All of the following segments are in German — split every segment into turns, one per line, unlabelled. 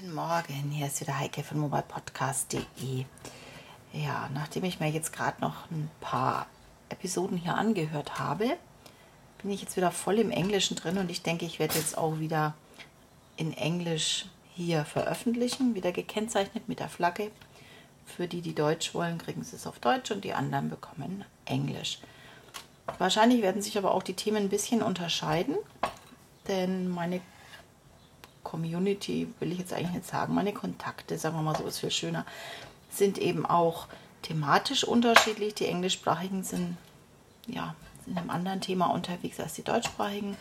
Guten Morgen, hier ist wieder Heike von mobilepodcast.de. Ja, nachdem ich mir jetzt gerade noch ein paar Episoden hier angehört habe, bin ich jetzt wieder voll im Englischen drin und ich denke, ich werde jetzt auch wieder in Englisch hier veröffentlichen, wieder gekennzeichnet mit der Flagge. Für die, die Deutsch wollen, kriegen sie es auf Deutsch und die anderen bekommen Englisch. Wahrscheinlich werden sich aber auch die Themen ein bisschen unterscheiden, denn meine Community, will ich jetzt eigentlich nicht sagen, meine Kontakte, sagen wir mal so, ist viel schöner, sind eben auch thematisch unterschiedlich. Die englischsprachigen sind ja in einem anderen Thema unterwegs als die deutschsprachigen.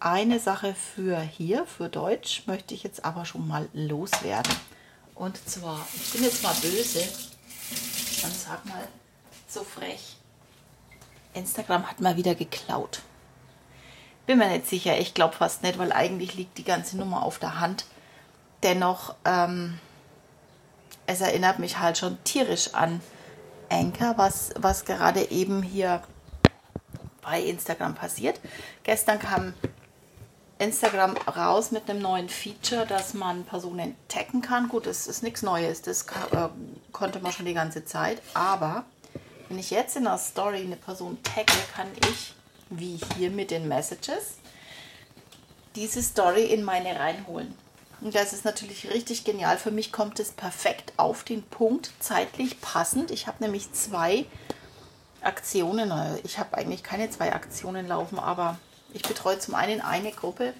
Eine Sache für hier, für Deutsch, möchte ich jetzt aber schon mal loswerden. Und zwar, ich bin jetzt mal böse und sag mal so frech. Instagram hat mal wieder geklaut. Bin mir nicht sicher, ich glaube fast nicht, weil eigentlich liegt die ganze Nummer auf der Hand. Dennoch, ähm, es erinnert mich halt schon tierisch an Anchor, was, was gerade eben hier bei Instagram passiert. Gestern kam Instagram raus mit einem neuen Feature, dass man Personen taggen kann. Gut, das ist nichts Neues, das äh, konnte man schon die ganze Zeit. Aber wenn ich jetzt in der Story eine Person tagge, kann ich wie hier mit den Messages, diese Story in meine reinholen. Und das ist natürlich richtig genial. Für mich kommt es perfekt auf den Punkt, zeitlich passend. Ich habe nämlich zwei Aktionen. Ich habe eigentlich keine zwei Aktionen laufen, aber ich betreue zum einen eine Gruppe.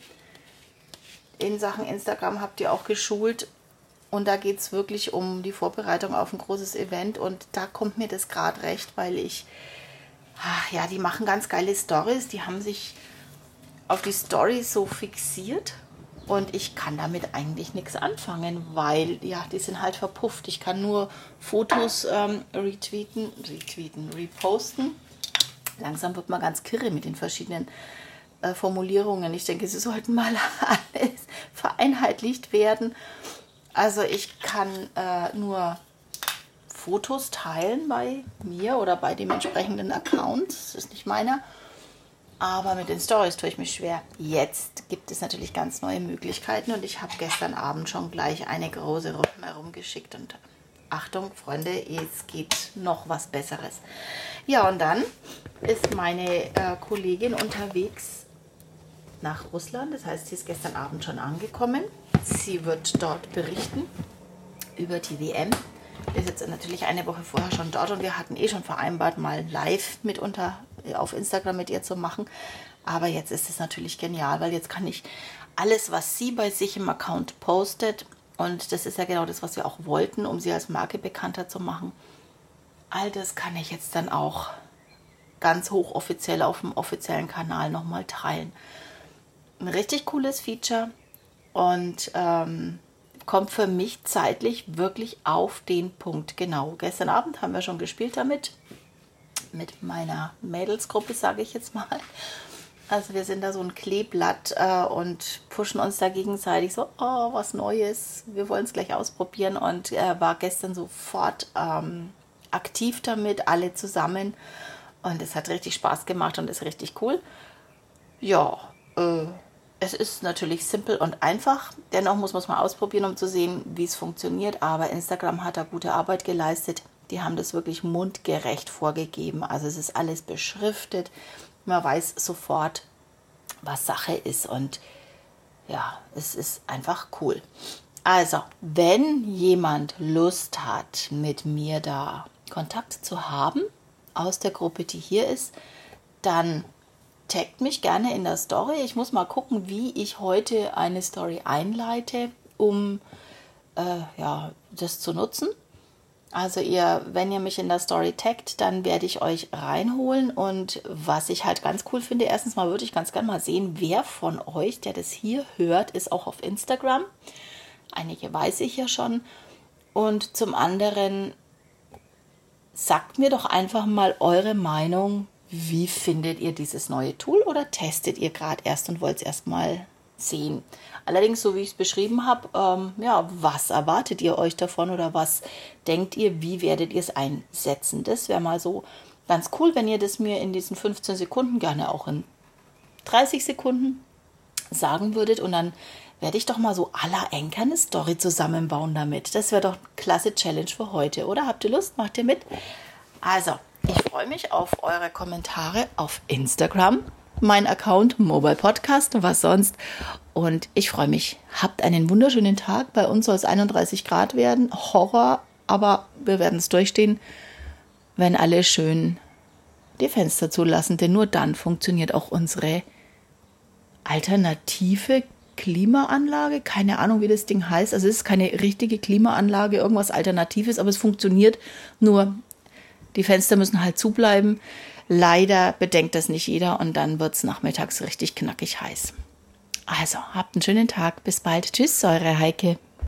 In Sachen Instagram habt ihr auch geschult. Und da geht es wirklich um die Vorbereitung auf ein großes Event. Und da kommt mir das gerade recht, weil ich ach ja, die machen ganz geile Stories. Die haben sich auf die Stories so fixiert und ich kann damit eigentlich nichts anfangen, weil ja, die sind halt verpufft. Ich kann nur Fotos ähm, retweeten, retweeten, reposten. Langsam wird man ganz kirre mit den verschiedenen äh, Formulierungen. Ich denke, sie sollten mal alles vereinheitlicht werden. Also ich kann äh, nur Fotos teilen bei mir oder bei dem entsprechenden Account. Das ist nicht meiner. Aber mit den Stories tue ich mich schwer. Jetzt gibt es natürlich ganz neue Möglichkeiten und ich habe gestern Abend schon gleich eine große Gruppe herumgeschickt und Achtung, Freunde, es geht noch was Besseres. Ja, und dann ist meine äh, Kollegin unterwegs nach Russland. Das heißt, sie ist gestern Abend schon angekommen. Sie wird dort berichten über die WM ist jetzt natürlich eine Woche vorher schon dort und wir hatten eh schon vereinbart, mal live mitunter auf Instagram mit ihr zu machen. Aber jetzt ist es natürlich genial, weil jetzt kann ich alles, was sie bei sich im Account postet, und das ist ja genau das, was wir auch wollten, um sie als Marke bekannter zu machen, all das kann ich jetzt dann auch ganz hochoffiziell auf dem offiziellen Kanal nochmal teilen. Ein richtig cooles Feature und ähm, kommt für mich zeitlich wirklich auf den Punkt genau. Gestern Abend haben wir schon gespielt damit, mit meiner Mädelsgruppe, sage ich jetzt mal. Also wir sind da so ein Kleeblatt äh, und pushen uns da gegenseitig so, oh, was Neues, wir wollen es gleich ausprobieren und äh, war gestern sofort ähm, aktiv damit, alle zusammen und es hat richtig Spaß gemacht und ist richtig cool. Ja, äh, es ist natürlich simpel und einfach. Dennoch muss man es mal ausprobieren, um zu sehen, wie es funktioniert. Aber Instagram hat da gute Arbeit geleistet. Die haben das wirklich mundgerecht vorgegeben. Also es ist alles beschriftet. Man weiß sofort, was Sache ist. Und ja, es ist einfach cool. Also, wenn jemand Lust hat, mit mir da Kontakt zu haben aus der Gruppe, die hier ist, dann taggt mich gerne in der Story. Ich muss mal gucken, wie ich heute eine Story einleite, um äh, ja, das zu nutzen. Also ihr, wenn ihr mich in der Story taggt, dann werde ich euch reinholen. Und was ich halt ganz cool finde, erstens mal würde ich ganz gerne mal sehen, wer von euch, der das hier hört, ist auch auf Instagram. Einige weiß ich ja schon. Und zum anderen sagt mir doch einfach mal eure Meinung wie findet ihr dieses neue Tool oder testet ihr gerade erst und wollt es erstmal sehen? Allerdings, so wie ich es beschrieben habe, ähm, ja, was erwartet ihr euch davon oder was denkt ihr, wie werdet ihr es einsetzen? Das wäre mal so ganz cool, wenn ihr das mir in diesen 15 Sekunden, gerne auch in 30 Sekunden sagen würdet. Und dann werde ich doch mal so la Enker eine Story zusammenbauen damit. Das wäre doch eine klasse Challenge für heute, oder? Habt ihr Lust? Macht ihr mit? Also, ich freue mich auf eure Kommentare auf Instagram, mein Account Mobile Podcast was sonst. Und ich freue mich. Habt einen wunderschönen Tag. Bei uns soll es 31 Grad werden. Horror, aber wir werden es durchstehen, wenn alle schön die Fenster zulassen, denn nur dann funktioniert auch unsere alternative Klimaanlage. Keine Ahnung, wie das Ding heißt. Also es ist keine richtige Klimaanlage, irgendwas Alternatives, aber es funktioniert. Nur die Fenster müssen halt zubleiben. Leider bedenkt das nicht jeder und dann wird es nachmittags richtig knackig heiß. Also, habt einen schönen Tag. Bis bald. Tschüss, eure Heike.